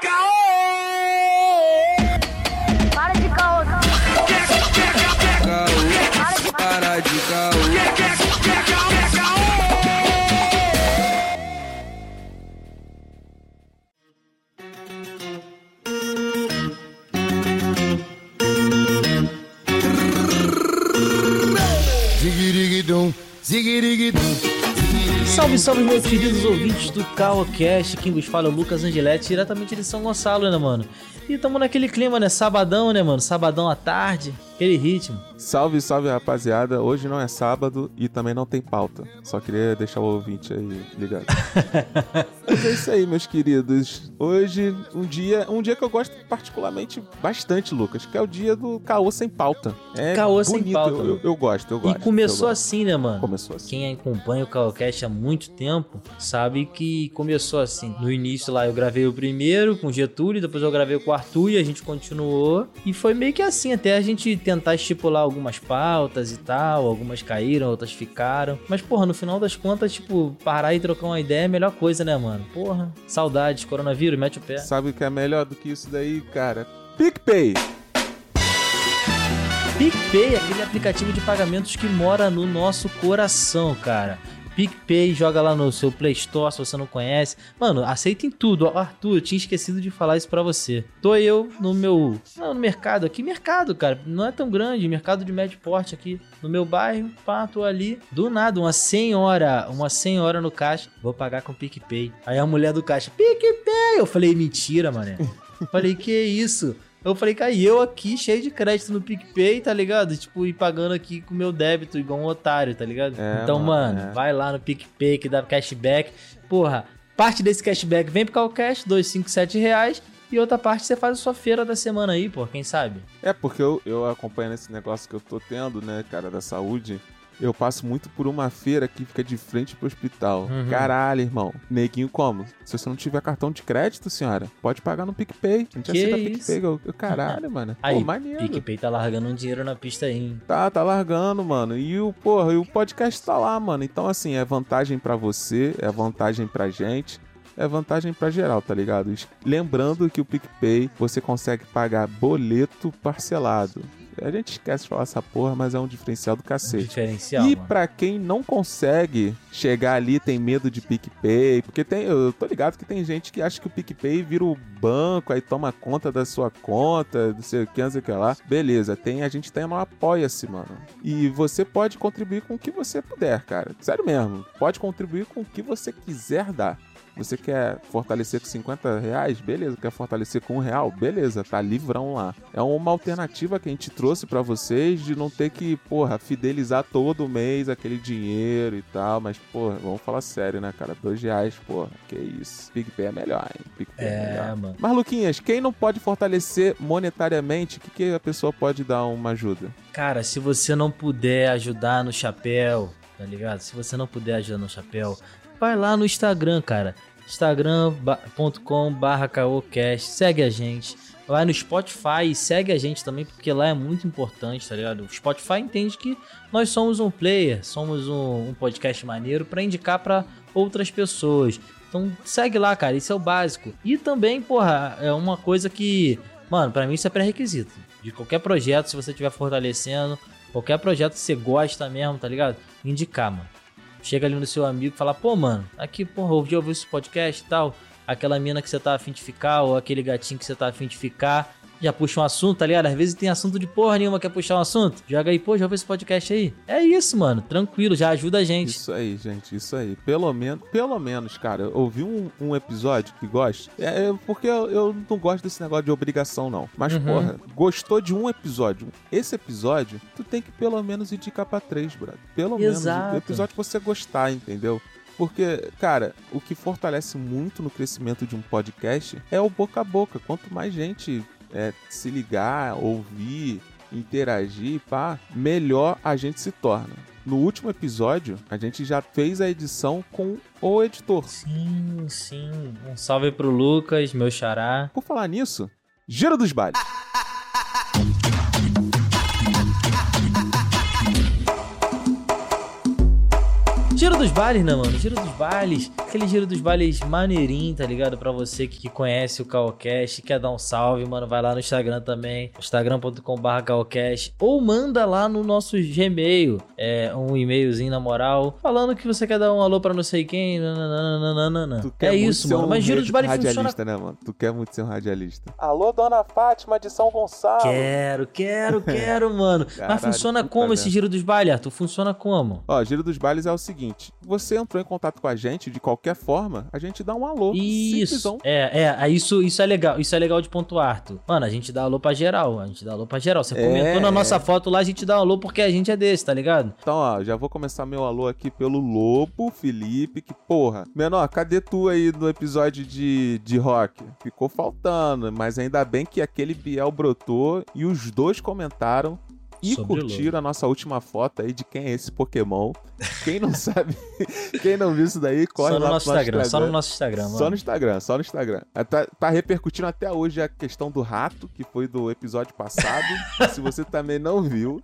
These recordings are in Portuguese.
Para Salve, meus queridos ouvintes do CaoCast. Quem vos fala é o Lucas Angeletti, diretamente de São Gonçalo, né, mano? E tamo naquele clima, né? Sabadão, né, mano? Sabadão à tarde, aquele ritmo. Salve, salve rapaziada. Hoje não é sábado e também não tem pauta. Só queria deixar o ouvinte aí ligado. Mas é isso aí, meus queridos. Hoje, um dia, um dia que eu gosto particularmente bastante, Lucas, que é o dia do caô sem pauta. É Caô sem bonito, pauta. Eu, eu- eu gosto, eu gosto. e começou gosto. assim, né, mano? Começou assim. Quem acompanha o CaoCast há muito tempo sabe que começou assim. No início lá eu gravei o primeiro com o Getúlio, depois eu gravei com o Arthur e a gente continuou. E foi meio que assim, até a gente tentar estipular algumas pautas e tal. Algumas caíram, outras ficaram. Mas, porra, no final das contas, tipo, parar e trocar uma ideia é a melhor coisa, né, mano? Porra, saudades, coronavírus, mete o pé. Sabe o que é melhor do que isso daí, cara? PicPay! PicPay, aquele aplicativo de pagamentos que mora no nosso coração, cara. PicPay, joga lá no seu Play Store se você não conhece. Mano, aceita em tudo. Arthur, eu tinha esquecido de falar isso pra você. Tô eu no meu. Não, no mercado aqui. Mercado, cara. Não é tão grande. Mercado de médio porte aqui. No meu bairro. Pá, tô ali. Do nada, uma senhora. Uma senhora no caixa. Vou pagar com PicPay. Aí a mulher do caixa. PicPay! Eu falei, mentira, mané. falei, que isso? Eu falei, cara, e eu aqui cheio de crédito no PicPay, tá ligado? Tipo, e pagando aqui com o meu débito, igual um otário, tá ligado? É, então, mano, mano, é. vai lá no PicPay que dá cashback. Porra, parte desse cashback vem pro CalCash, 257 reais. E outra parte você faz a sua feira da semana aí, pô, quem sabe? É, porque eu, eu acompanhando esse negócio que eu tô tendo, né, cara, da saúde, eu passo muito por uma feira que fica de frente pro hospital. Uhum. Caralho, irmão. Neguinho como? Se você não tiver cartão de crédito, senhora, pode pagar no PicPay. A gente Que aceita isso? PicPay. Eu, caralho, mano. Aí, Pô, maneiro. PicPay tá largando um dinheiro na pista aí, hein? Tá, tá largando, mano. E o, porra, e o podcast tá lá, mano. Então, assim, é vantagem pra você, é vantagem pra gente. É vantagem pra geral, tá ligado? Lembrando que o PicPay você consegue pagar boleto parcelado. A gente esquece de falar essa porra, mas é um diferencial do cacete. Diferencial, E pra quem não consegue chegar ali, tem medo de PicPay, porque tem, eu tô ligado que tem gente que acha que o PicPay vira o banco, aí toma conta da sua conta, não sei o que, não sei o que lá. Beleza, tem, a gente tem no Apoia-se, mano. E você pode contribuir com o que você puder, cara. Sério mesmo, pode contribuir com o que você quiser dar. Você quer fortalecer com 50 reais? Beleza. Quer fortalecer com um real? Beleza, tá livrão lá. É uma alternativa que a gente trouxe pra vocês de não ter que, porra, fidelizar todo mês aquele dinheiro e tal. Mas, porra, vamos falar sério, né, cara? Dois reais, porra, que isso. PicPay é melhor, hein? PicPay é, É, melhor. mano. Mas, Luquinhas, quem não pode fortalecer monetariamente, o que, que a pessoa pode dar uma ajuda? Cara, se você não puder ajudar no chapéu, tá ligado? Se você não puder ajudar no chapéu, vai lá no Instagram, cara. instagram.com barra segue a gente. Vai no Spotify e segue a gente também, porque lá é muito importante, tá ligado? O Spotify entende que nós somos um player, somos um, um podcast maneiro pra indicar pra outras pessoas. Então segue lá, cara, isso é o básico. E também, porra, é uma coisa que, mano, pra mim isso é pré-requisito. De qualquer projeto, se você estiver fortalecendo, qualquer projeto que você gosta mesmo, tá ligado? Indicar, mano. Chega ali no seu amigo e fala, pô, mano, aqui, porra, ouvi esse podcast e tal. Aquela mina que você tá afim de ficar, ou aquele gatinho que você tá afim de ficar. Já puxa um assunto, tá ligado? Às vezes tem assunto de porra nenhuma, quer puxar um assunto. Joga aí, pô, já ouviu esse podcast aí? É isso, mano. Tranquilo, já ajuda a gente. Isso aí, gente, isso aí. Pelo menos, pelo menos, cara, ouvir um, um episódio que gosta. É, é porque eu, eu não gosto desse negócio de obrigação, não. Mas, Uhum. porra, gostou de um episódio. Esse episódio, tu tem que pelo menos indicar pra três, brother. Pelo Exato. menos. O episódio que você gostar, entendeu? Porque, cara, o que fortalece muito no crescimento de um podcast é o boca a boca. Quanto mais gente é, se ligar, ouvir, interagir, pá, melhor a gente se torna. No último episódio, a gente já fez a edição com o editor. Sim, sim. Um salve pro Lucas, meu xará. Por falar nisso, Giro dos Bailes. Giro dos bailes, né, mano? Giro dos bailes. Aquele giro dos bailes maneirinho, tá ligado? Pra você que, que conhece o Calcast, quer dar um salve, mano, vai lá no Instagram também, instagram.com.br Calcast, ou manda lá no nosso Gmail, é, um e-mailzinho na moral, falando que você quer dar um alô pra não sei quem, nananana. Tu quer É isso, mano. um Mas giro dos bailes funciona radialista, né, mano? Tu quer muito ser um radialista. Alô, dona Fátima de São Gonçalo. Quero, quero, quero, mano. Caralho, Mas funciona como esse giro dos bailes, Arthur? Funciona como? Ó, Giro dos Bailes é o seguinte: você entrou em contato com a gente de qualquer forma, a gente dá um alô. Isso. Simplesão. É, é, aí isso, isso é legal. Isso é legal de pontuar, Arthur. Mano, a gente dá alô pra geral. A gente dá alô pra geral. Você É, comentou na é. nossa foto lá, a gente dá alô porque a gente é desse, tá ligado? Então, ó, já vou começar meu alô aqui pelo Lobo, Felipe, que porra. Menor, cadê tu aí no episódio de, de rock? Ficou faltando, mas ainda bem que aquele Biel brotou e os dois comentaram e Sobre o curtiram a nossa última foto aí de quem é esse Pokémon. Quem não sabe, quem não viu isso daí, corre só no lá nosso nosso Instagram, só no nosso Instagram, mano. Só no Instagram, só no Instagram. É, Tá, tá repercutindo até hoje a questão do rato, que foi do episódio passado. Se você também não viu,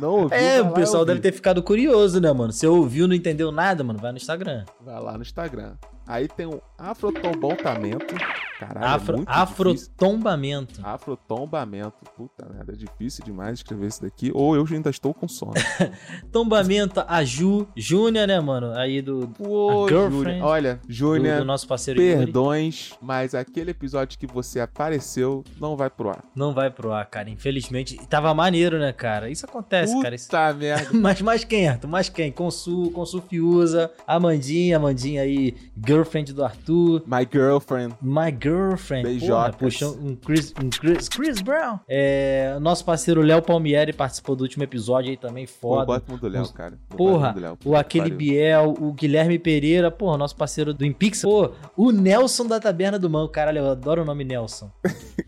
não ouviu. É, o pessoal ouvir. deve ter ficado curioso, né, mano? Você ouviu, não entendeu nada, mano? Vai no Instagram. Vai lá no Instagram. Aí tem um afrotombamento. Caralho, Afro, é muito difícil. afrotombamento. Afrotombamento. Puta merda, é difícil demais escrever isso daqui. Ou eu ainda estou com sono. Tombamento, a Ju, Júnior, né, mano? Aí do, Pô, Júnior. Olha, do, Júnior, do nosso parceiro Yuri. perdões, mas aquele episódio que você apareceu não vai pro ar. Não vai pro ar, cara. Infelizmente. Tava maneiro, né, cara? Isso acontece, cara. Isso... Puta merda. Mas mais quem, Arthur? Mais quem? Consul, Consul Fiuza, Amandinha, Amandinha aí, girlfriend do Arthur. My girlfriend. My girlfriend. Beijocas. Puxou um Chris, um Chris, Chris Brown. É, nosso parceiro Léo Palmieri participou do último episódio aí também, Pô, foda. bota do Léo, cara. Eu Porra, gosto Léo. o aquele pariu. Biel, o Guilherme Pereira, porra, nosso parceiro do Impix. Pô, o Nelson da Taberna do Mão. Caralho, eu adoro o nome Nelson.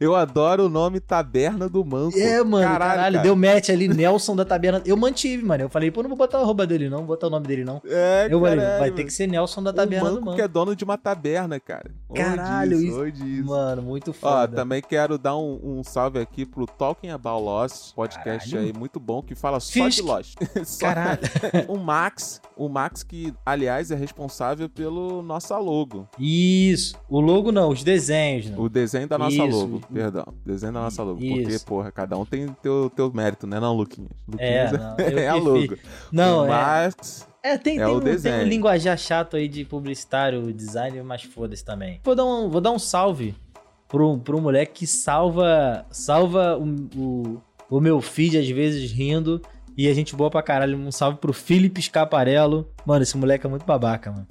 Eu adoro o nome Taberna do Manco. É, mano, caralho, cara. deu match ali, Nelson da Taberna. Eu mantive, mano. Eu falei, pô, não vou botar a arroba dele, não, vou botar o nome dele, não. É, Eu falei, caralho, vai ter que ser Nelson da O Taberna do Manco Mano. que é dono de uma taberna, cara. Caralho, isso, isso- onde isso? Mano, muito Ó, foda. também quero dar um, um salve aqui pro Talking About Lost, podcast Caralho. aí muito bom que fala só Fisk. de Lost. Só- Caralho. o Max, o Max que, aliás, é responsável pelo nossa logo. Isso. O logo não, os desenhos, né? O desenho da nossa Isso. logo, perdão. Desenho da nossa logo. Porque, Isso. porra, cada um tem teu, teu mérito, né, não, Luquinhas? É, Luquinhas não, eu é a logo. Não, o é. Max, É, tem, é tem, o um, tem um desenho. linguajar chato aí de publicitário, design, mas foda-se também. Vou dar um, vou dar um salve pro, pro moleque que salva, salva o, o, o meu feed às vezes rindo. E a gente boa pra caralho. Um salve pro Felipe Escaparello. Mano, esse moleque é muito babaca, mano.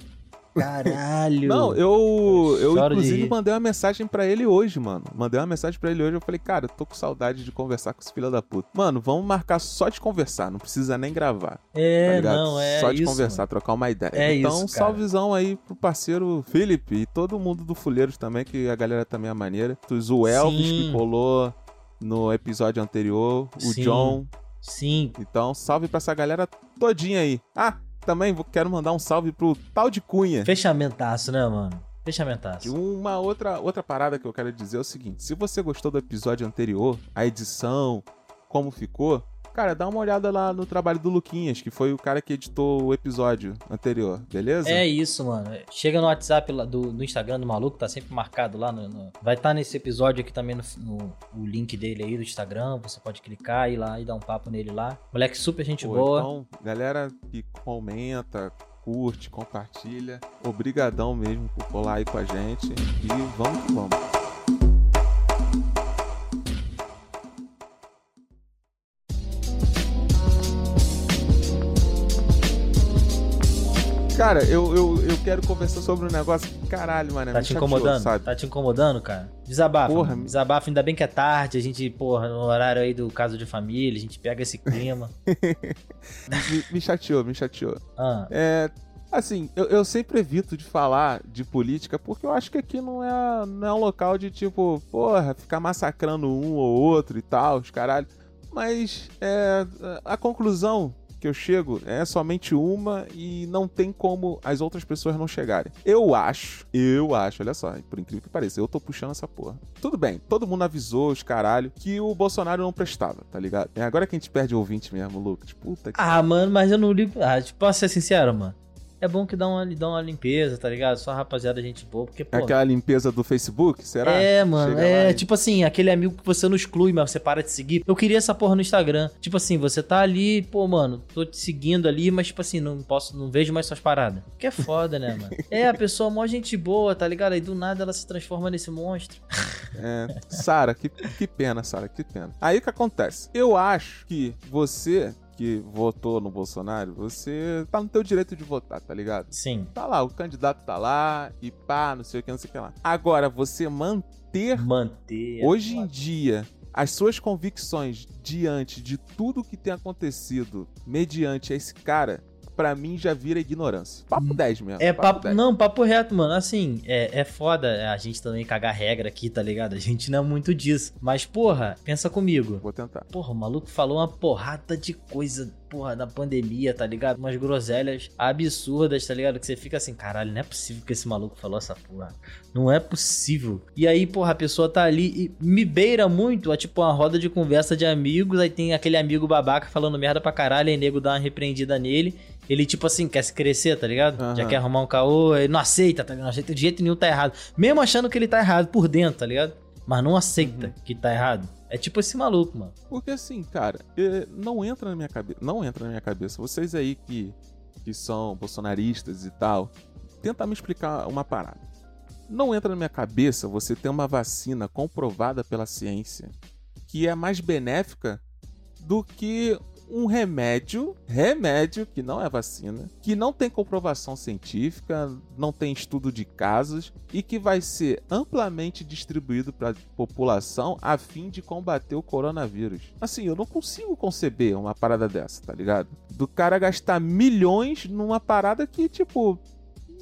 Caralho. Não, eu, eu Choro inclusive mandei uma mensagem pra ele hoje, mano. Mandei uma mensagem pra ele hoje. Eu falei, cara, eu tô com saudade de conversar com esse filho da puta. Mano, vamos marcar só de conversar, não precisa nem gravar. tá É, ligado? não, é só de isso, conversar, mano. trocar uma ideia. É então, isso, salvezão aí pro parceiro Felipe e todo mundo do Fuleiros também, que a galera também é maneira. O Elvis Sim. que colou no episódio anterior, o Sim. John. Sim, Então, salve pra essa galera todinha aí. Ah, também quero mandar um salve pro tal de Cunha. fechamentaço, né, mano? E Fechamentaço. uma outra, outra parada que eu quero dizer é o seguinte: se você gostou do episódio anterior, a edição, como ficou, cara, dá uma olhada lá no trabalho do Luquinhas, que foi o cara que editou o episódio anterior, beleza? É isso, mano. Chega no WhatsApp do, do Instagram do maluco, tá sempre marcado lá. No, no- Vai estar nesse episódio aqui também no, no- o link dele aí do Instagram. Você pode clicar e ir lá e dar um papo nele lá. Moleque super gente Pô, boa. Então, galera que comenta, curte, compartilha, obrigadão mesmo por colar aí com a gente e vamos que vamos. Cara, eu, eu, eu quero conversar sobre um negócio que, caralho, mano, Tá me te chateou, incomodando? sabe? Tá te incomodando, cara? Desabafa. Porra, mano. Desabafa, ainda bem que é tarde. A gente, porra, no horário aí do caso de família, a gente pega esse clima. Me, me chateou, me chateou. Ah, É, assim, eu, eu sempre evito de falar de política porque eu acho que aqui não é, não é um local de tipo, porra, ficar massacrando um ou outro e tal, os caralho. Mas é, a conclusão que eu chego é somente uma e não tem como as outras pessoas não chegarem. Eu acho, eu acho, olha só, por incrível que pareça, eu tô puxando essa porra. Tudo bem, todo mundo avisou os caralho que o Bolsonaro não prestava, tá ligado? É agora que a gente perde ouvinte mesmo, Lucas. Puta que. Ah, mano, mas eu não ligo. Ah, tipo, posso ser sincero, mano? É bom que dá uma, dá uma limpeza, tá ligado? Só rapaziada, gente boa, porque, pô. Aquela limpeza do Facebook, será? É, mano, Chega é lá tipo assim, aquele amigo que você não exclui, mas você para de seguir. Eu queria essa porra no Instagram. Tipo assim, você tá ali, pô, mano, tô te seguindo ali, mas tipo assim, não posso, não vejo mais suas paradas. Que é foda, né, mano? É, a pessoa mó gente boa, tá ligado? Aí do nada ela se transforma nesse monstro. É, Sara, que, que pena, Sara, que pena. Aí o que acontece? Eu acho que você que votou no Bolsonaro, você tá no teu direito de votar, tá ligado? Sim. Tá lá, o candidato tá lá e pá, não sei o que, não sei o que lá. Agora, você manter Manter. hoje em dia as suas convicções diante de tudo que tem acontecido mediante esse cara, pra mim já vira ignorância. Papo 10 mesmo. É papo, 10. não, papo reto, mano. Assim, é, é foda a gente também cagar regra aqui, tá ligado? A gente não é muito disso. Mas, porra, pensa comigo. Vou tentar. Porra, o maluco falou uma porrada de coisa, porra, da pandemia, tá ligado? Umas groselhas absurdas, tá ligado? Que você fica assim, caralho, não é possível que esse maluco falou essa porra. Não é possível. E aí, porra, a pessoa tá ali e me beira muito a tipo uma roda de conversa de amigos, aí tem aquele amigo babaca falando merda pra caralho, aí nego dá uma repreendida nele. Ele, tipo assim, quer se crescer, tá ligado? Aham. Já quer arrumar um caô, ele não aceita, tá ligado? Não aceita de jeito nenhum, tá errado. Mesmo achando que ele tá errado por dentro, tá ligado? Mas não aceita Uhum. que tá errado. É tipo esse maluco, mano. Porque assim, cara, eh, não entra na minha cabeça. Não entra na minha cabeça. Vocês aí que, que são bolsonaristas e tal, tenta me explicar uma parada. Não entra na minha cabeça você ter uma vacina comprovada pela ciência que é mais benéfica do que um remédio, remédio que não é vacina, que não tem comprovação científica, não tem estudo de casos e que vai ser amplamente distribuído para a população a fim de combater o coronavírus. Assim, eu não consigo conceber uma parada dessa, tá ligado? Do cara gastar milhões numa parada que, tipo,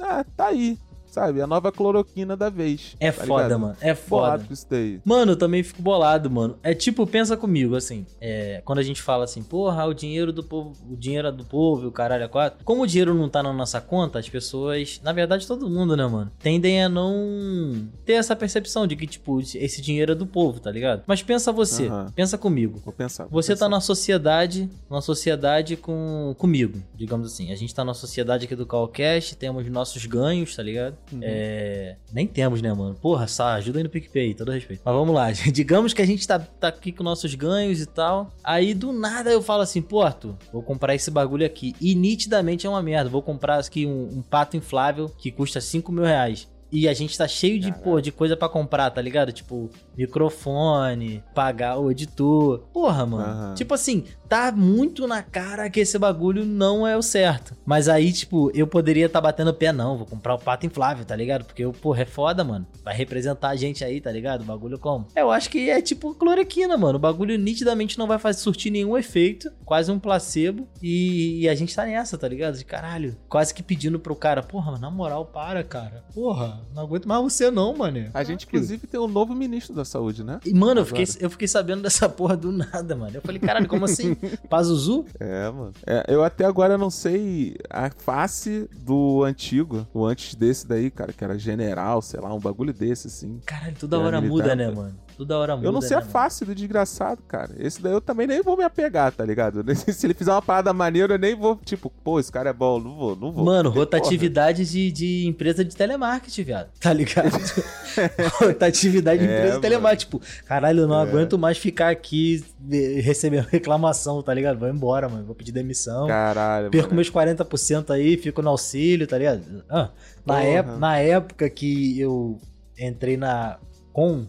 ah, tá aí, sabe? A nova cloroquina da vez. É tá foda, ligado? mano. É foda. Bolado com isso daí. Mano, eu também fico bolado, mano. É tipo, pensa comigo, assim. É, quando a gente fala assim, porra, o dinheiro do povo, o dinheiro é do povo, e o caralho é quatro. Como o dinheiro não tá na nossa conta, as pessoas, na verdade, todo mundo, né, mano, tendem a não ter essa percepção de que, tipo, esse dinheiro é do povo, tá ligado? Mas pensa você, pensa comigo. Vou pensar. vou Você tá pensar. na sociedade, na sociedade com comigo, digamos assim. A gente tá na sociedade aqui do Calcast, temos nossos ganhos, tá ligado? Uhum. É, nem temos, né, mano? Porra, só ajuda aí no PicPay, todo respeito. Mas vamos lá, digamos que a gente tá, tá aqui com nossos ganhos e tal. Aí do nada eu falo assim, pô, Arthur, vou comprar esse bagulho aqui. E nitidamente é uma merda. Vou comprar aqui um, um pato inflável que custa 5 mil reais. E a gente tá cheio de, pô, de coisa pra comprar, tá ligado? Tipo, microfone, pagar o editor. Porra, mano. Aham. Tipo assim, tá muito na cara que esse bagulho não é o certo. Mas aí, tipo, eu poderia tá batendo o pé, não. Vou comprar o pato inflável, tá ligado? Porque, porra, é foda, mano. Vai representar a gente aí, tá ligado? O bagulho como? Eu acho que é tipo cloroquina, mano. O bagulho nitidamente não vai fazer, surtir nenhum efeito. Quase um placebo. E, e a gente tá nessa, tá ligado? De caralho. Quase que pedindo pro cara, porra, na moral, para, cara. Porra, não aguento mais você não, mano. A gente, inclusive, tem um novo ministro da saúde, né? E, mano, eu fiquei, eu fiquei sabendo dessa porra do nada, mano. Eu falei, caralho, como assim? Pazuzu? É, mano. É, eu até agora não sei a face do antigo, o antes desse daí, cara, que era general, sei lá, um bagulho desse, assim. Caralho, toda hora militar, muda, né, mano? Toda hora muda. eu não sei né, a face do desgraçado, cara. Esse daí eu também nem vou me apegar, tá ligado? Se ele fizer uma parada maneira, eu nem vou, tipo, pô, esse cara é bom, não vou, não vou. Mano, rotatividade de, de empresa de telemarketing, viado. Tá ligado? rotatividade de É, empresa de telemarketing. Tipo, caralho, eu não É. aguento mais ficar aqui recebendo reclamação, tá ligado? Vou embora, mano. Vou pedir demissão. Caralho, Perco mano. meus 40% aí, fico no auxílio, tá ligado? Ah, na, Porra. ép- na época que eu entrei na com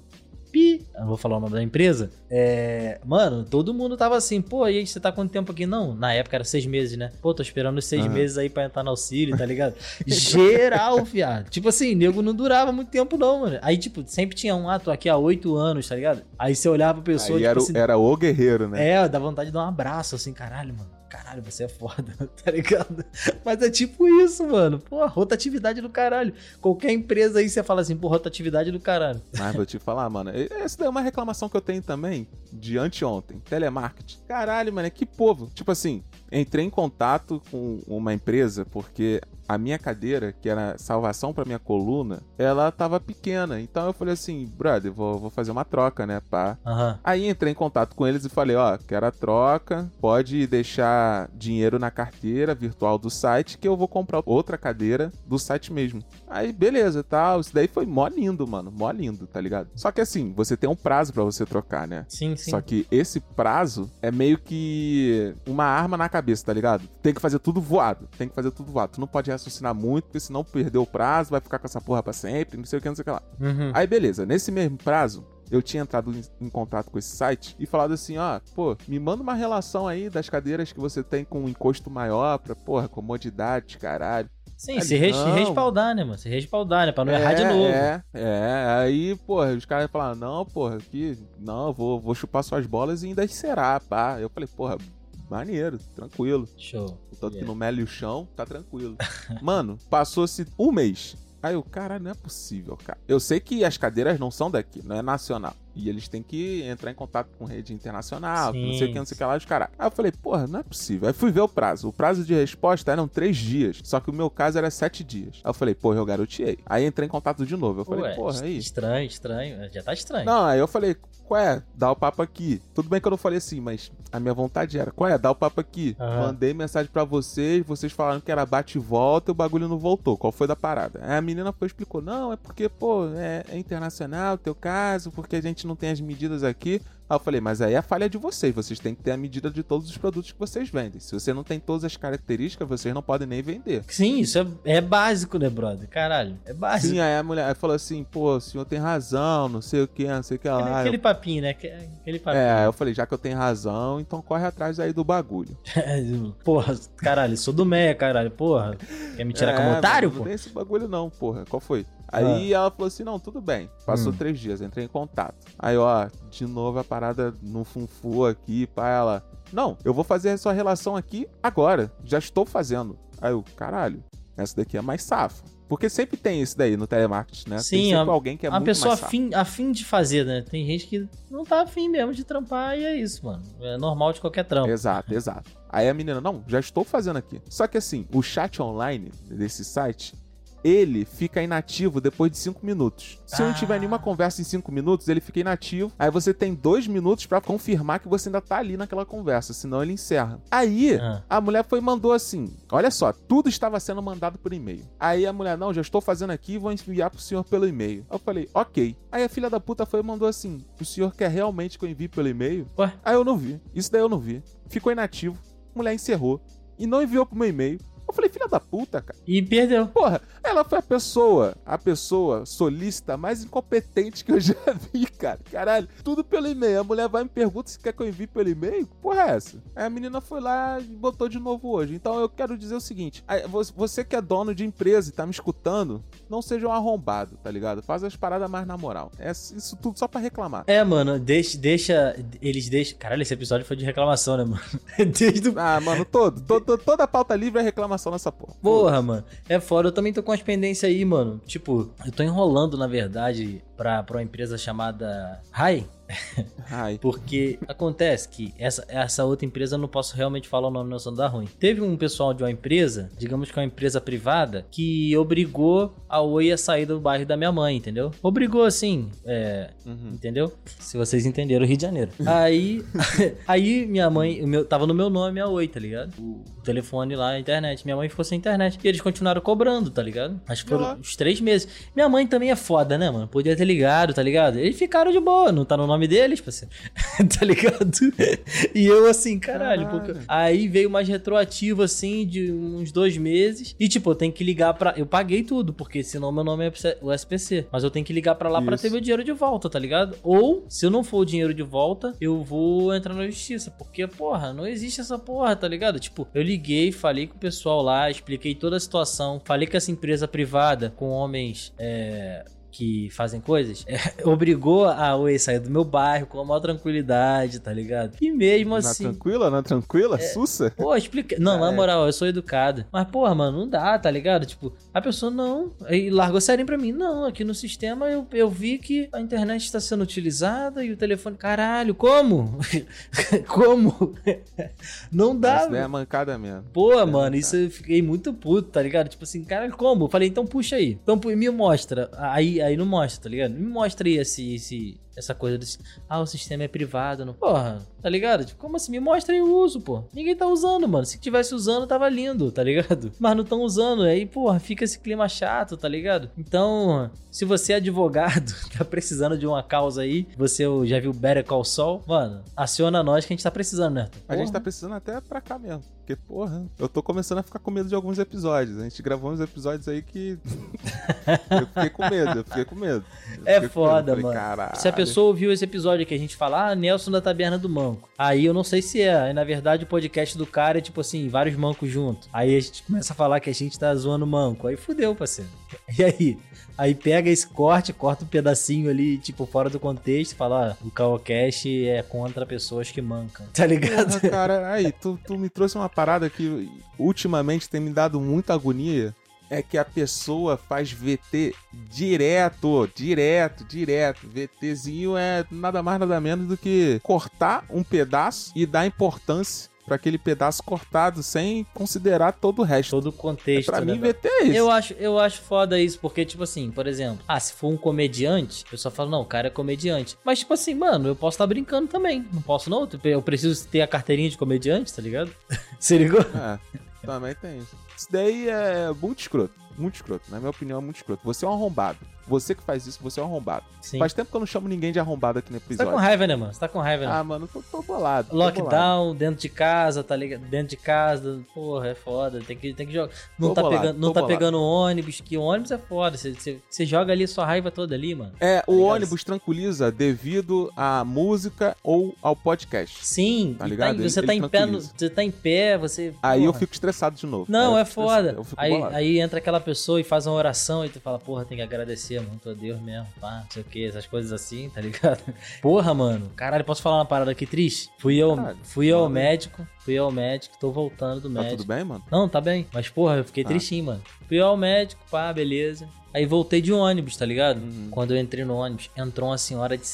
Pi, não vou falar o nome da empresa. É, mano, todo mundo tava assim, pô, e aí você tá quanto tempo aqui? Não, na época era seis meses, né? Pô, tô esperando os seis Aham. meses aí pra entrar no auxílio, tá ligado? Geral, viado. Tipo assim, nego não durava muito tempo, não, mano. Aí, tipo, sempre tinha um, ah, tô aqui há oito anos, tá ligado? Aí você olhava pra pessoa, Aí tipo era, o- assim, era o guerreiro, né? é, dá vontade de dar um abraço, assim, caralho, mano. Caralho, você é foda, tá ligado? Mas é tipo isso, mano. Pô, rotatividade do caralho. Qualquer empresa aí você fala assim, pô, rotatividade do caralho. Mas vou te falar, mano. Essa daí é uma reclamação que eu tenho também. Ontem, de anteontem, telemarketing. Caralho, mano, que povo. Tipo assim, entrei em contato com uma empresa porque a minha cadeira, que era salvação pra minha coluna, ela tava pequena. Então eu falei assim, brother, vou, vou fazer uma troca, né, pá. Aham. Aí entrei em contato com eles e falei, ó, quero a troca, pode deixar dinheiro na carteira virtual do site que eu vou comprar outra cadeira do site mesmo. Aí, beleza, tal, isso daí foi mó lindo, mano, mó lindo, tá ligado? Só que assim, você tem um prazo pra você trocar, né? Sim, sim. Só que esse prazo é meio que uma arma na cabeça, tá ligado? Tem que fazer tudo voado. Tem que fazer tudo voado. Tu não pode raciocinar muito, porque senão perdeu o prazo, vai ficar com essa porra pra sempre, não sei o que, não sei o que lá. Uhum. Aí beleza, nesse mesmo prazo, eu tinha entrado em, em contato com esse site e falado assim, ó, pô, me manda uma relação aí das cadeiras que você tem com um encosto maior pra, porra, comodidade, caralho. Sim, Aí se, res- não. respaldar, né, mano? Se respaldar, né? Pra não errar de É, novo. É, é, aí, porra, os caras falaram, não, porra, aqui, não, eu vou, vou chupar suas bolas e ainda será, pá. Eu falei, porra, maneiro, tranquilo. Show. Tanto que Yeah. não mele o chão, tá tranquilo. Mano, passou-se um mês. Aí eu, cara, não é possível, cara. Eu sei que as cadeiras não são daqui, não é nacional. E eles têm que entrar em contato com rede internacional, Sim. não sei o que, não sei o que lá, os caras. Aí eu falei, porra, não é possível. Aí fui ver o prazo. O prazo de resposta eram três dias. Só que o meu caso era sete dias. Aí eu falei, porra, eu garoteei. Aí entrei em contato de novo. Eu falei, Ué, porra, aí. Estranho, estranho. Já tá estranho. Não, aí eu falei, qual é? Dá o papo aqui. Tudo bem que eu não falei assim, mas a minha vontade era, qual é? Dá o papo aqui. Aham. Mandei mensagem pra vocês, vocês falaram que era bate e volta e o bagulho não voltou. Qual foi da parada? Aí a menina foi explicou, não, é porque, pô, é, é internacional o teu caso, porque a gente não tem as medidas aqui. Aí eu falei, mas aí é a falha de vocês, vocês têm que ter a medida de todos os produtos que vocês vendem. Se você não tem todas as características, vocês não podem nem vender. Sim, isso é, é básico, né, brother? Caralho, é básico. Sim, aí a mulher falou assim, pô, o senhor tem razão, não sei o que, não sei o que lá. aquele papinho, né? Aquele papinho. É, aí eu falei, já que eu tenho razão, então corre atrás aí do bagulho. porra, caralho, sou do Meia, caralho. Porra, quer me tirar É, como otário, pô? Não tem esse bagulho não, porra. Qual foi? Aí ela falou assim, não, tudo bem. Passou Hum. três dias, entrei em contato. Aí, ó, de novo a parada no funfu aqui, pá, ela... Não, eu vou fazer a sua relação aqui agora. Já estou fazendo. Aí eu, caralho, essa daqui é mais safa. Porque sempre tem isso daí no telemarketing, né? Sim, tem sempre a- alguém que é uma muito pessoa afim, afim de fazer, né? Tem gente que não tá afim mesmo de trampar e é isso, mano. É normal de qualquer trampo. Exato, exato. Aí a menina, não, já estou fazendo aqui. Só que assim, o chat online desse site, ele fica inativo depois de 5 minutos. Se não Ah. tiver nenhuma conversa em 5 minutos, ele fica inativo. Aí você tem 2 minutos pra confirmar que você ainda tá ali naquela conversa, senão ele encerra. Aí Ah. a mulher foi e mandou assim: Olha só, tudo estava sendo mandado por e-mail. Aí a mulher, não, já estou fazendo aqui, vou enviar pro senhor pelo e-mail. Eu falei, ok. Aí a filha da puta foi e mandou assim: O senhor quer realmente que eu envie pelo e-mail? Ué? Aí eu não vi. Isso daí eu não vi. Ficou inativo. A mulher encerrou. E não enviou pro meu e-mail. Eu falei, filha da puta, cara. E perdeu. Porra, ela foi a pessoa, a pessoa solista mais incompetente que eu já vi, cara. Caralho, tudo pelo e-mail. A mulher vai e me pergunta se quer que eu envie pelo e-mail. Porra, é essa? Aí a menina foi lá e botou de novo hoje. Então eu quero dizer o seguinte: você que é dono de empresa e tá me escutando, não seja um arrombado, tá ligado? Faz as paradas mais na moral. É isso tudo só pra reclamar. É, mano, deixa, deixa. Eles deixam. Caralho, esse episódio foi de reclamação, né, mano? Desde o. Ah, mano, todo, todo, toda a pauta livre é reclamação nessa porra. Porra, mano. É foda. Eu também tô com umas pendências aí, mano. Tipo, eu tô enrolando, na verdade, pra, pra uma empresa chamada Rai. Ai. Porque acontece que essa, essa outra empresa eu não posso realmente falar o nome, não senão dá ruim. Teve um pessoal de uma empresa, digamos que é uma empresa privada, que obrigou a Oi a sair do bairro da minha mãe, entendeu? Obrigou assim, é, Uhum. entendeu? Se vocês entenderam, Rio de Janeiro. Aí, aí minha mãe, o meu, tava no meu nome a Oi, tá ligado? O telefone lá, a internet. Minha mãe ficou sem internet. E eles continuaram cobrando, tá ligado? Acho que foram lá. uns três meses. Minha mãe também é foda, né, mano? Podia ter ligado, tá ligado? Eles ficaram de boa, não tá no nome deles, parceiro. tá ligado? E eu assim, caralho. Caralho. porque- Aí veio mais retroativo, assim, de uns dois meses. E, tipo, eu tenho que ligar pra. Eu paguei tudo, porque senão meu nome é o SPC. Mas eu tenho que ligar pra lá pra Isso. ter meu dinheiro de volta, tá ligado? Ou, se eu não for o dinheiro de volta, eu vou entrar na justiça. Porque, porra, não existe essa porra, tá ligado? Tipo, eu liguei, falei com o pessoal lá, expliquei toda a situação. Falei que essa empresa privada com homens. É que fazem coisas, é, obrigou a Oi sair do meu bairro com a maior tranquilidade, tá ligado? E mesmo Na assim. tranquila, na tranquila? Sussa? Pô, explica. Não, na É. moral, eu sou educado. Mas, porra, mano, não dá, tá ligado? Tipo, a pessoa não. Aí largou serinho pra mim. Não, aqui no sistema eu, eu vi que a internet está sendo utilizada e o telefone. Caralho, como? como? não dá, Isso é mancada mesmo. Pô, É, mano, isso eu fiquei muito puto, tá ligado? Tipo assim, cara, como? Eu falei, então puxa aí. Então me mostra. Aí, aí não mostra, tá ligado? Me mostra aí esse, esse, essa coisa desse. Ah, o sistema é privado. Não. Porra, tá ligado? Tipo, como assim? Me mostra aí o uso, pô. Ninguém tá usando, mano. Se tivesse usando, tava lindo, tá ligado? Mas não estão usando. Aí, porra, fica esse clima chato, tá ligado? Então, se você é advogado, tá precisando de uma causa aí, você já viu Better Call Saul, mano, aciona nós que a gente tá precisando, né? A gente tá precisando até pra cá mesmo. Porque, porra, eu tô começando a ficar com medo de alguns episódios. A gente gravou uns episódios aí que. eu fiquei com medo, eu fiquei com medo. Eu É medo. foda, Eu falei, mano. Caralho. Pessoa ouviu esse episódio que a gente fala, ah, Nelson da Taberna do Manco. Aí eu não sei se é. Aí na verdade o podcast do cara é tipo assim, vários mancos juntos. Aí a gente começa a falar que a gente tá zoando manco. Aí fudeu, parceiro. E aí? Aí pega esse corte, corta um pedacinho ali, tipo, fora do contexto e fala, ó, o Caocast é contra pessoas que mancam. Tá ligado? Porra, cara, aí, tu, tu me trouxe uma parada que ultimamente tem me dado muita agonia. É que a pessoa faz VT direto, direto, direto. VTzinho é nada mais, nada menos do que cortar um pedaço e dar importância pra aquele pedaço cortado sem considerar todo o resto. Todo o contexto. pra né, mim? VT é isso. Eu acho, eu acho foda isso, porque, tipo assim, por exemplo, ah, se for um comediante, eu só falo, não, o cara é comediante. Mas, tipo assim, mano, eu posso estar brincando também. Não posso, não? Eu preciso ter a carteirinha de comediante, tá ligado? Se ligou? É, também tem isso. Isso daí é muito escroto. Muito escroto. Na minha opinião, é muito escroto. Você é um arrombado. Você que faz isso, você é um arrombado. Sim. Faz tempo que eu não chamo ninguém de arrombado aqui no Você tá episódio. com raiva, né, mano? Você tá com raiva, né? Ah, mano, tô, tô bolado. tô bolado. Lockdown, dentro de casa, tá ligado? Dentro de casa, porra, é foda. Tem que, tem que jogar. Não Tô tá, bolado, pegando, não tá bolado. pegando ônibus, que ônibus é foda. Você, você, você joga ali sua raiva toda ali, mano. É, o ligado? ônibus tranquiliza devido à música ou ao podcast. Sim, Tá e ligado? você, Ele- tá ele em pé no- você tá em pé, você. Aí eu fico estressado de novo. Não, é foda. Aí, bolado. aí entra aquela pessoa e faz uma oração e tu fala, porra, tem que agradecer muito a Deus mesmo, pá, não sei o que, essas coisas assim, tá ligado? Porra, mano, caralho, posso falar uma parada aqui triste? Fui eu, Caralho, fui ao manda aí. médico, fui ao médico, tô voltando do Tá médico. tudo bem, mano? Não, tá bem, mas porra, eu fiquei Ah. tristinho, mano. Fui ao médico, pá, beleza. Aí voltei de ônibus, tá ligado? Uhum. Quando eu entrei no ônibus, entrou uma senhora de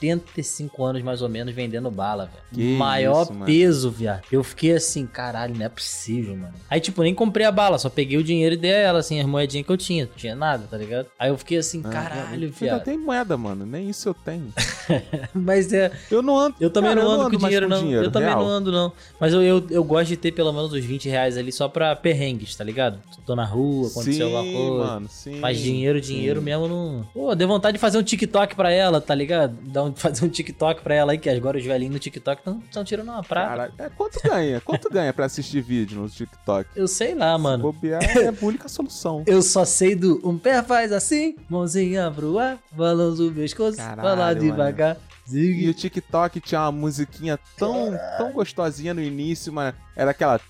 75 anos mais ou menos vendendo bala, velho. Maior isso, peso, viado. Eu fiquei assim, caralho, não é possível, mano. Aí, tipo, nem comprei a bala, só peguei o dinheiro e dei a ela, assim, as moedinhas que eu tinha. Não tinha nada, tá ligado? Aí eu fiquei assim, Ah, caralho, Você ainda viado. tem moeda, mano. Nem isso eu tenho. Mas é. Eu não ando. Eu também cara, não eu ando com dinheiro, não. eu também real. não ando, não. Mas eu, eu, eu gosto de ter pelo menos uns 20 reais ali só pra perrengues, tá ligado? Tô na rua, aconteceu sim, alguma coisa. mano, sim. Mas dinheiro, dinheiro sim. mesmo não. Pô, deu vontade de fazer um TikTok pra ela, tá ligado? Dar um, fazer um TikTok pra ela aí, que agora os velhinhos no TikTok estão tirando uma prata. Caralho, é, quanto ganha? Quanto ganha pra assistir vídeo no TikTok? Eu sei lá, Se mano. bobear, é a única solução. Eu só sei do um pé faz assim, mãozinha pro ar, balança o pescoço, falar devagar. E Zigue. o TikTok tinha uma musiquinha tão, tão gostosinha no início, mas era aquela.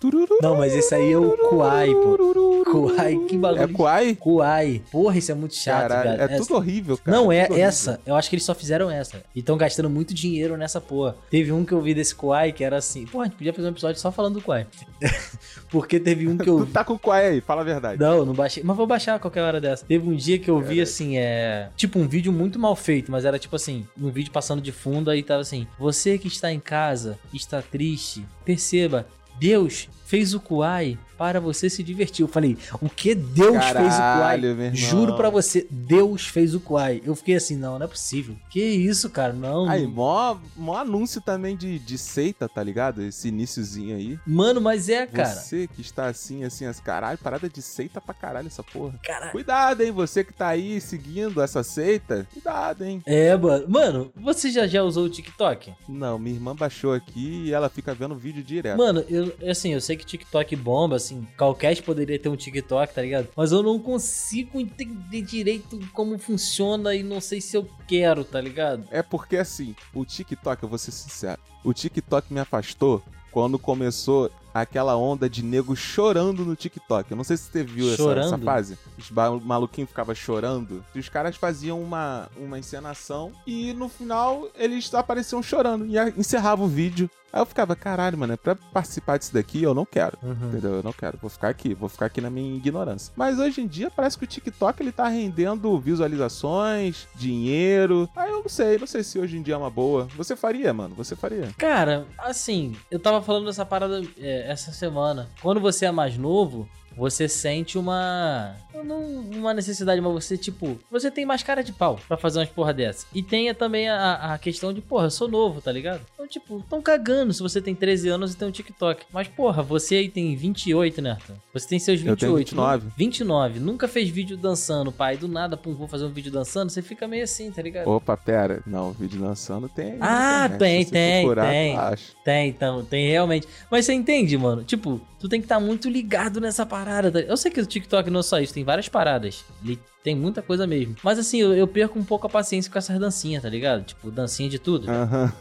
Não, mas esse aí é o Kuai, pô. Kuai, que bagulho. É Kuai? Kuai. Porra, isso é muito chato, cara. é Essa- tudo horrível, cara. Não, é horrível. essa. Eu acho que eles só fizeram essa. E estão gastando muito dinheiro nessa porra. Teve um que eu vi desse Kuai que era assim. Pô, a gente podia fazer um episódio só falando do Kuai. Porque teve um que eu Tu tá com o Kuai aí, fala a verdade. Não, não baixei. Mas vou baixar a qualquer hora dessa. Teve um dia que eu vi assim, é. Tipo, um vídeo muito mal feito, mas era tipo assim: um vídeo passando de fundo, aí tava assim: Você que está em casa, está triste, perceba, Deus fez o Kuai para você se divertir. Eu falei, o que Deus fez o Kuai? Caralho. Juro pra você, Deus fez o Kuai. Eu fiquei assim, não, não é possível. Que isso, cara? Não. Aí, mó, mó anúncio também de, de seita, tá ligado? Esse iniciozinho aí. Mano, mas é, cara. Você que está assim, assim, as caralho, parada de seita pra caralho essa porra. Caralho. Cuidado, hein? Você que tá aí seguindo essa seita, cuidado, hein? É, mano. Mano, você já, já usou o TikTok? Não, minha irmã baixou aqui e ela fica vendo vídeo direto. Mano, eu, assim, eu sei que TikTok bomba, assim, qualquer poderia ter um TikTok, tá ligado? Mas eu não consigo entender direito como funciona e não sei se eu quero, tá ligado? É porque assim, o TikTok, eu vou ser sincero, o TikTok me afastou quando começou aquela onda de nego chorando no TikTok. Eu não sei se você viu essa, essa fase. Os maluquinhos ficavam chorando. E os caras faziam uma, uma encenação e no final eles apareciam chorando e a- encerrava o vídeo. Aí eu ficava, caralho, mano, pra participar disso daqui eu não quero. Uhum. Entendeu? Eu não quero. Vou ficar aqui. Vou ficar aqui na minha ignorância. Mas hoje em dia parece que o TikTok ele tá rendendo visualizações, dinheiro. Aí eu não sei. Não sei se hoje em dia é uma boa. Você faria, mano? Você faria? Cara, assim, eu tava falando dessa parada é, essa semana. Quando você é mais novo, você sente uma. Não uma necessidade, mas você, tipo, você tem mais cara de pau pra fazer umas porra dessa. E tem também a, a questão de, porra, eu sou novo, tá ligado? Então, tipo, tão cagando se você tem 13 anos e tem um TikTok. Mas, porra, você aí tem 28, né, Arthur? Você tem seus 28. Eu tenho 29. nu- 29. Nunca fez vídeo dançando, pai. Do nada, pum, vou fazer um vídeo dançando. Você fica meio assim, tá ligado? Opa, pera. Não, vídeo dançando tem. Ah, tem, tem, procurar, tem. Tem, então, tem realmente. Mas você entende, mano? Tipo, tu tem que estar muito ligado nessa parada. tá? Eu sei que o TikTok não é só isso, tem várias paradas. Tem muita coisa mesmo. Mas assim, eu, eu perco um pouco a paciência com essas dancinhas, tá ligado? Tipo, dancinha de tudo. Aham.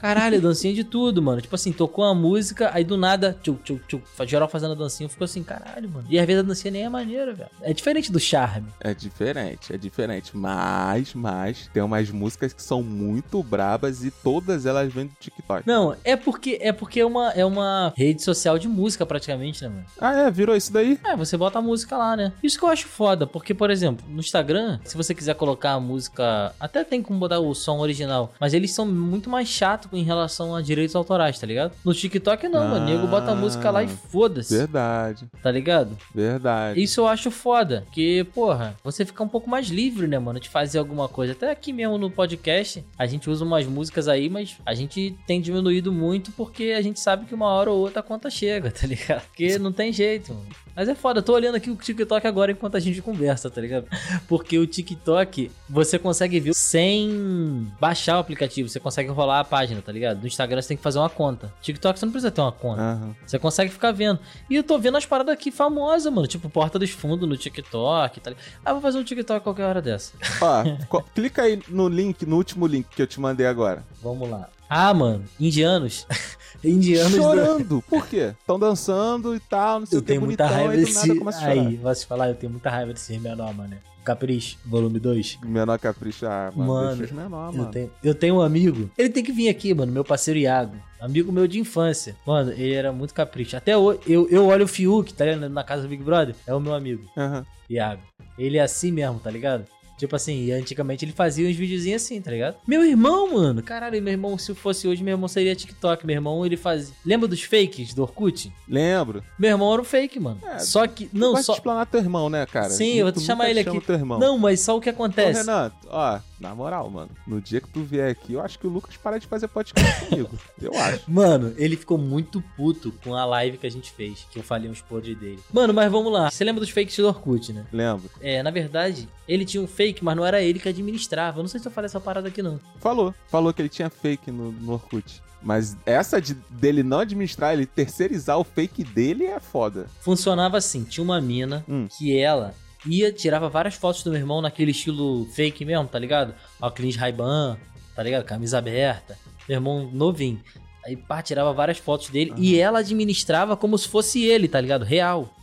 Caralho, dancinha de tudo, mano. Tipo assim, tocou uma música, aí do nada, tchuk, tchuk, tchuk, geral fazendo a dancinha, ficou assim, caralho, mano. E às vezes a dancinha nem é maneira, velho. É diferente do charme. É diferente, é diferente. Mas, mas, tem umas músicas que são muito brabas e todas elas vêm do TikTok. Não, é porque é porque é uma, é uma rede social de música praticamente, né, mano? Ah, é? Virou isso daí? É, você bota a música lá, né? Isso que eu acho foda, porque, por exemplo, no Instagram, se você quiser colocar a música, até tem como botar o som original, mas eles são muito mais chatos em relação a direitos autorais, tá ligado? No TikTok não, Ah. mano. O nego bota a música lá e foda-se, Verdade, tá ligado? verdade. Isso eu acho foda, porque, porra, você fica um pouco mais livre, né, mano, de fazer alguma coisa. Até aqui mesmo no podcast, a gente usa umas músicas aí, mas a gente tem diminuído muito porque a gente sabe que uma hora ou outra a conta chega, tá ligado? Porque não tem jeito, mano. Mas é foda, eu tô olhando aqui o TikTok agora enquanto a gente conversa, tá ligado? Porque o TikTok, você consegue ver sem baixar o aplicativo, você consegue rolar a página, tá ligado? No Instagram você tem que fazer uma conta. TikTok você não precisa ter uma conta. Aham. Você consegue ficar vendo. E eu tô vendo as paradas aqui famosas, mano. Tipo, Porta dos Fundos no TikTok, tá ligado? Ah, vou fazer um TikTok qualquer hora dessa. Ó, clica aí no link, no último link que eu te mandei agora. Vamos lá. Ah, mano, indianos. indianos. do- Chorando. Por quê? Estão dançando e tal, não sei Eu o que, tenho muita raiva desse. Aí, posso te falar, eu tenho muita raiva desse menor, mano. Capricho, volume 2. Menor capricho, ah, mano, Mano, os menor, Eu mano. tenho, eu tenho um amigo. Ele tem que vir aqui, mano. Meu parceiro Iago. Amigo meu de infância. Mano, ele era muito capricho. Até hoje, eu, eu olho o Fiuk, tá ligado? Na casa do Big Brother. É o meu amigo. Aham. Iago. Ele é assim mesmo, tá ligado? Tipo assim, antigamente ele fazia uns videozinhos assim, tá ligado? Meu irmão, mano. Caralho, meu irmão, se fosse hoje, meu irmão seria TikTok. Meu irmão, ele fazia. Lembra dos fakes do Orkut? Lembro. Meu irmão era um fake, mano. É, só que. Não, só. de explanar teu irmão, né, cara? Sim, eu vou te chamar ele aqui. Teu irmão. Não, mas só o que Ô, acontece. Renato, ó, na moral, mano, no dia que tu vier aqui, eu acho que o Lucas para de fazer podcast comigo. Eu acho. Mano, ele ficou muito puto com a live que a gente fez, que eu falei uns podres dele. Mano, mas vamos lá. Você lembra dos fakes do Orkut, né? Lembro. É, na verdade, ele tinha um fake, mas não era ele que administrava. Eu não sei se eu falei essa parada aqui, não. Falou. Falou que ele tinha fake no, no Orkut. Mas essa de, dele não administrar, ele terceirizar o fake dele é foda. Funcionava assim: tinha uma mina Hum. que ela ia, tirava várias fotos do meu irmão naquele estilo fake mesmo, tá ligado? Óculos Ray-Ban, tá ligado? Camisa aberta. Meu irmão novinho. Aí, pá, tirava várias fotos dele e ela administrava como se fosse ele, tá ligado? Real.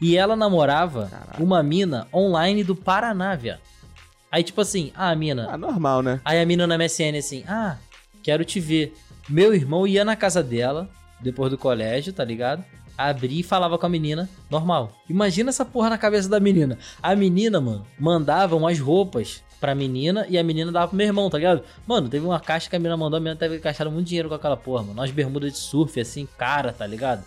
E ela namorava uma mina online do Paraná, viado. Aí, tipo assim, ah, a mina. Ah, normal, né? Aí a mina na MSN assim, ah, quero te ver. Meu irmão ia na casa dela, depois do colégio, tá ligado? Abria e falava com a menina, normal. Imagina essa porra na cabeça da menina. A menina, mano, mandava umas roupas pra menina e a menina dava pro meu irmão, tá ligado? Mano, teve uma caixa que a menina mandou, a menina teve gastado muito dinheiro com aquela porra, mano. Umas bermudas de surf, assim, cara, tá ligado?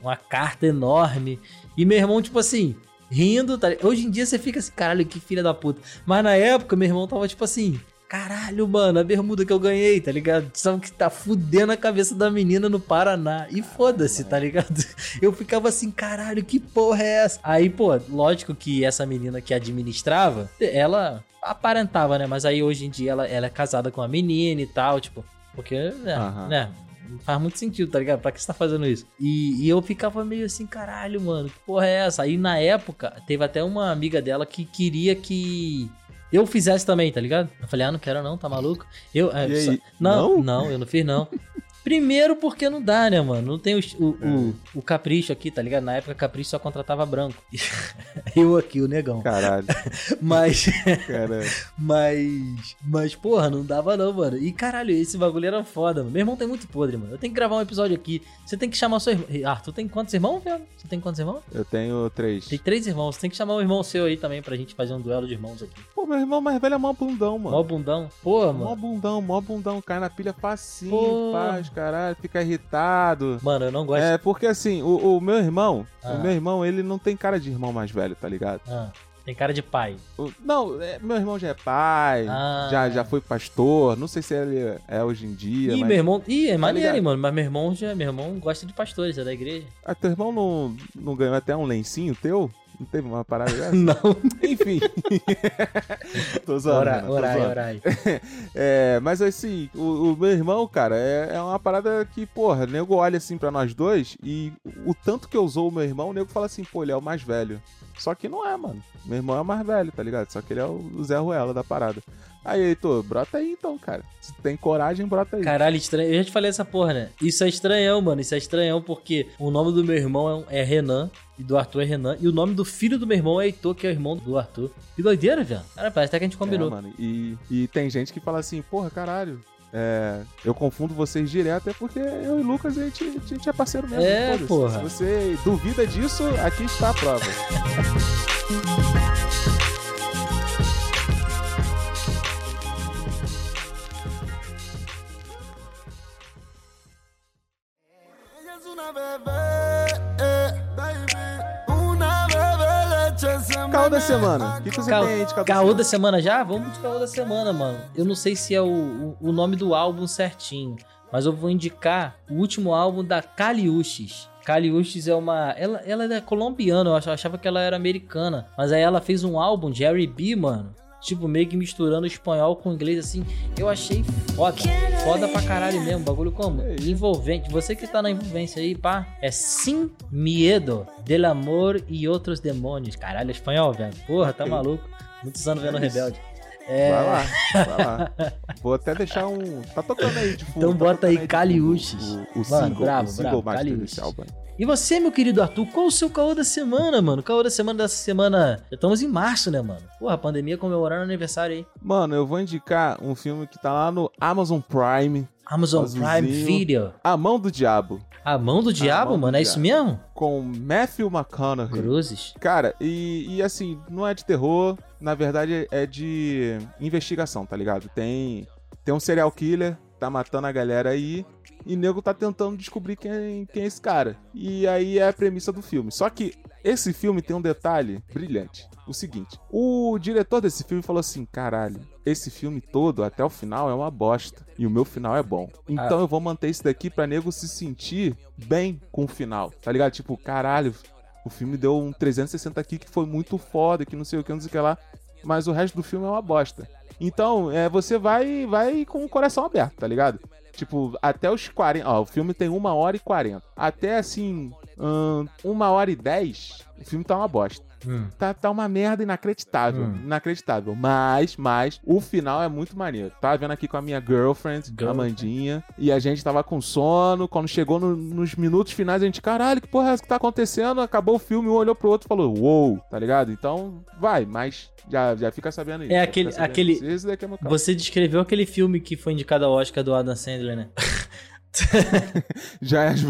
Uma carta enorme. E meu irmão, tipo assim, rindo, tá? Hoje em dia você fica assim, caralho, que filha da puta. Mas na época, meu irmão tava tipo assim, caralho, mano, a bermuda que eu ganhei, tá ligado? Sabe que tá fudendo a cabeça da menina no Paraná. E foda-se, tá ligado? Eu ficava assim, caralho, que porra é essa? Aí, pô, lógico que essa menina que administrava, ela aparentava, né? Mas aí hoje em dia ela, ela é casada com uma menina e tal, tipo, porque, né, Aham. né? Não faz muito sentido, tá ligado? Pra que você tá fazendo isso? E, e eu ficava meio assim, caralho, mano, que porra é essa? Aí na época, teve até uma amiga dela que queria que eu fizesse também, tá ligado? Eu falei, ah, não quero não, tá maluco? Eu, é, só- não, Não? não, eu não fiz não. Primeiro porque não dá, né, mano? Não tem o, o, o, o capricho aqui, tá ligado? Na época, capricho só contratava branco. Eu aqui, o negão. Caralho, Mas, caralho. mas, mas, porra, não dava não, mano. E caralho, esse bagulho era foda, mano. Meu irmão tem muito podre, mano. Eu tenho que gravar um episódio aqui. Você tem que chamar seu irmão. Arthur tem quantos irmãos, velho? Você tem quantos irmãos? Eu tenho três. Tem três irmãos. Você tem que chamar o irmão seu aí também pra gente fazer um duelo de irmãos aqui. Pô, meu irmão mais velho é mó bundão, mano. Mó bundão. Pô, Mó mano. bundão, mó bundão. Cai na pilha facinho, Pô. faz, caralho. Fica irritado. Mano, eu não gosto. É, porque assim, o, o meu irmão, Ah. o meu irmão, ele não tem cara de irmão mais velho, tá ligado? Ah, tem cara de pai. Não, é, meu irmão já é pai, Ah. já, já foi pastor, não sei se ele é hoje em dia, Ih, mas... meu irmão. Ih, é maneiro, ligado? hein, mano. Mas meu irmão já. Meu irmão gosta de pastores, é da igreja. Ah, teu irmão não, não ganhou até um lencinho teu? Não teve uma parada dessa? Não. Enfim. tô zoando, Orai, Renan, tô orai, zoando. orai. É, mas assim, o, o meu irmão, cara, é, é uma parada que, porra, o nego olha assim pra nós dois e o tanto que eu usou o meu irmão, o nego fala assim, pô, ele é o mais velho. Só que não é, mano. Meu irmão é o mais velho, tá ligado? Só que ele é o Zé Ruela da parada. Aí, Heitor, brota aí então, cara. Se tem coragem, brota aí. Caralho, estranho. Eu já te falei essa porra, né? Isso é estranhão, mano. Isso é estranhão porque o nome do meu irmão é, é Renan e do Arthur é Renan. E o nome do filho do meu irmão é Heitor, que é o irmão do Arthur. Que doideira, velho. Cara, parece até que a gente combinou. É, mano. E, e tem gente que fala assim, porra, caralho. É, eu confundo vocês direto, é porque eu e o Lucas a gente, a gente é parceiro mesmo. É, porra. Se você duvida disso, aqui está a prova. Es una Caô da semana. O que, que você Caô, tem aí de caô, caô da da semana já? Vamos de caô da semana, mano. Eu não sei se é o, o, o nome do álbum certinho, mas eu vou indicar o último álbum da Caliuches. Caliuches é uma. Ela, ela é colombiana, eu ach- achava que ela era americana. Mas aí ela fez um álbum, Jerry B, mano. Tipo, meio que misturando espanhol com inglês, assim. Eu achei foda. Foda pra caralho mesmo. Bagulho como? Envolvente. Você que tá na envolvência aí, pá. É Sin Miedo, Del Amor e Outros Demônios. Caralho, é espanhol, velho. Porra, tá maluco. Muitos anos vendo É. Rebelde. Vai É. lá, vai lá. Vou até deixar um. Tá tocando aí de fundo. Então tá bota aí Caliuches. O, o Mano, single, bravo, o single bravo, master Caliuches. álbum. E você, meu querido Arthur, qual o seu caô da semana, mano? Caô da semana dessa semana. Já estamos em março, né, mano? Porra, a pandemia comemorando aniversário aí. Mano, eu vou indicar um filme que tá lá no Amazon Prime. Amazon Azulzinho. Prime Video. A Mão do Diabo. A mão do diabo, Mão do mano? É isso Diabo. mesmo? Com Matthew McConaughey. Cruzes. Cara, e, e assim, não é de terror, na verdade é de investigação, tá ligado? Tem, tem um serial killer, tá matando a galera aí, e nego tá tentando descobrir quem, quem é esse cara. E aí é a premissa do filme. Só que esse filme tem um detalhe brilhante. O seguinte, o diretor desse filme falou assim: caralho, esse filme todo, até o final, é uma bosta. E o meu final é bom. Então eu vou manter isso daqui pra nego se sentir bem com o final. Tá ligado? Tipo, caralho, o filme deu um 360 aqui que foi muito foda, que não sei o que, não sei o que lá. Mas o resto do filme é uma bosta. Então, é, você vai vai com o coração aberto, tá ligado? Tipo, até os 40. Ó, o filme tem uma hora e 40. Até assim, hum, hora e 10, o filme tá uma bosta. Hum. Tá, tá uma merda inacreditável. Hum. Inacreditável. Mas, mas, o final é muito maneiro. Tava vendo aqui com a minha girlfriend, Girlfriend. Amandinha. E a gente tava com sono. Quando chegou no- nos minutos finais, a gente, caralho, que porra é essa que tá acontecendo? Acabou o filme, um olhou pro outro e falou, uou, tá ligado? Então, vai, mas já, já fica sabendo aí. É aquele- aquele- isso. É. Você descreveu aquele filme que foi indicado ao Oscar do Adam Sandler, né? Já é as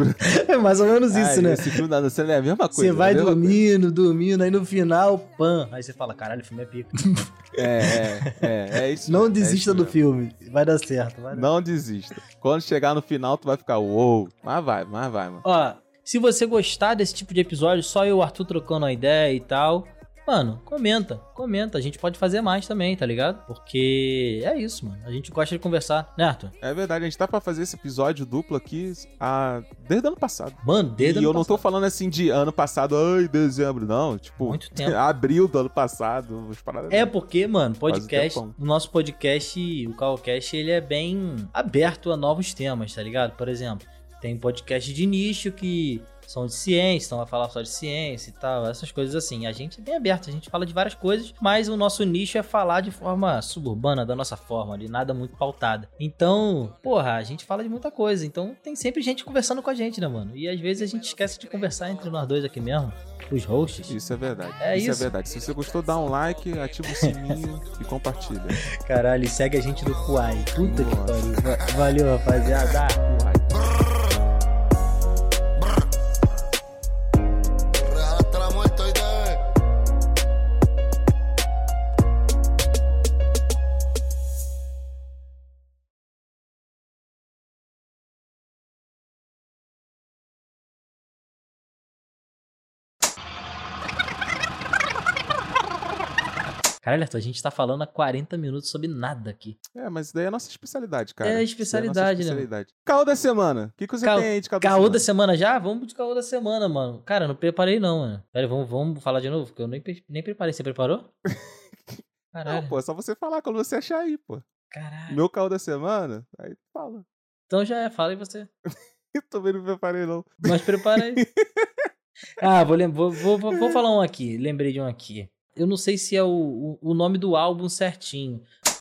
É mais ou menos isso, Ai, né? Esse filme da é a mesma coisa. Você vai é mesma dormindo, dormindo, aí no final, pam. Aí você fala, caralho, o filme é pica. coisa. É, é, é, é isso. Não mesmo, é desista isso do mesmo. filme. Vai dar certo, vai dar. Não desista. Quando chegar no final, tu vai ficar, uou. Mas vai, mas vai, mano. Ó, se você gostar desse tipo de episódio, só eu e o Arthur trocando a ideia e tal, mano, comenta, comenta. A gente pode fazer mais também, tá ligado? Porque é isso, mano. A gente gosta de conversar, né, Arthur? É verdade, a gente tá pra fazer esse episódio duplo aqui há... desde o ano passado. Mano, desde e ano eu não tô passado. falando assim de ano passado, ai, dezembro, não. Tipo, Muito tempo. abril do ano passado. É porque, mano, podcast, o nosso podcast, o Calcast, ele é bem aberto a novos temas, tá ligado? Por exemplo, tem podcast de nicho que são de ciência, então vai falar só de ciência e tal, essas coisas assim. A gente é bem aberto, a gente fala de várias coisas, mas o nosso nicho é falar de forma suburbana, da nossa forma, de nada muito pautada. Então, porra, a gente fala de muita coisa, então tem sempre gente conversando com a gente, né, mano? E às vezes a gente esquece de conversar entre nós dois aqui mesmo, os hosts. Isso é verdade. É isso, isso. é verdade. Se você gostou, dá um like, ativa o sininho e compartilha. Caralho, segue a gente no Kuai. Puta que Nossa. pariu. Va- Valeu, rapaziada. Real Caralho, Arthur, a gente tá falando há 40 minutos sobre nada aqui. É, mas daí é a nossa especialidade, cara. É a Isso especialidade, né, nossa especialidade. Caô da semana. O que, que você Caô- tem aí de caô, Caô da da semana já? Vamos de caô da semana, mano. Cara, não preparei não, mano. Pera, vamos, vamos falar de novo, porque eu nem, nem preparei. Você preparou? Caralho. Não, pô, é só você falar quando você achar aí, pô. Caralho. Meu caô da semana, aí fala. Então já é, fala aí você. Eu também não preparei, não. Mas preparei. ah, vou, vou, vou, vou falar um aqui. Lembrei de um aqui. Eu não sei se é o, o, nome do álbum certinho,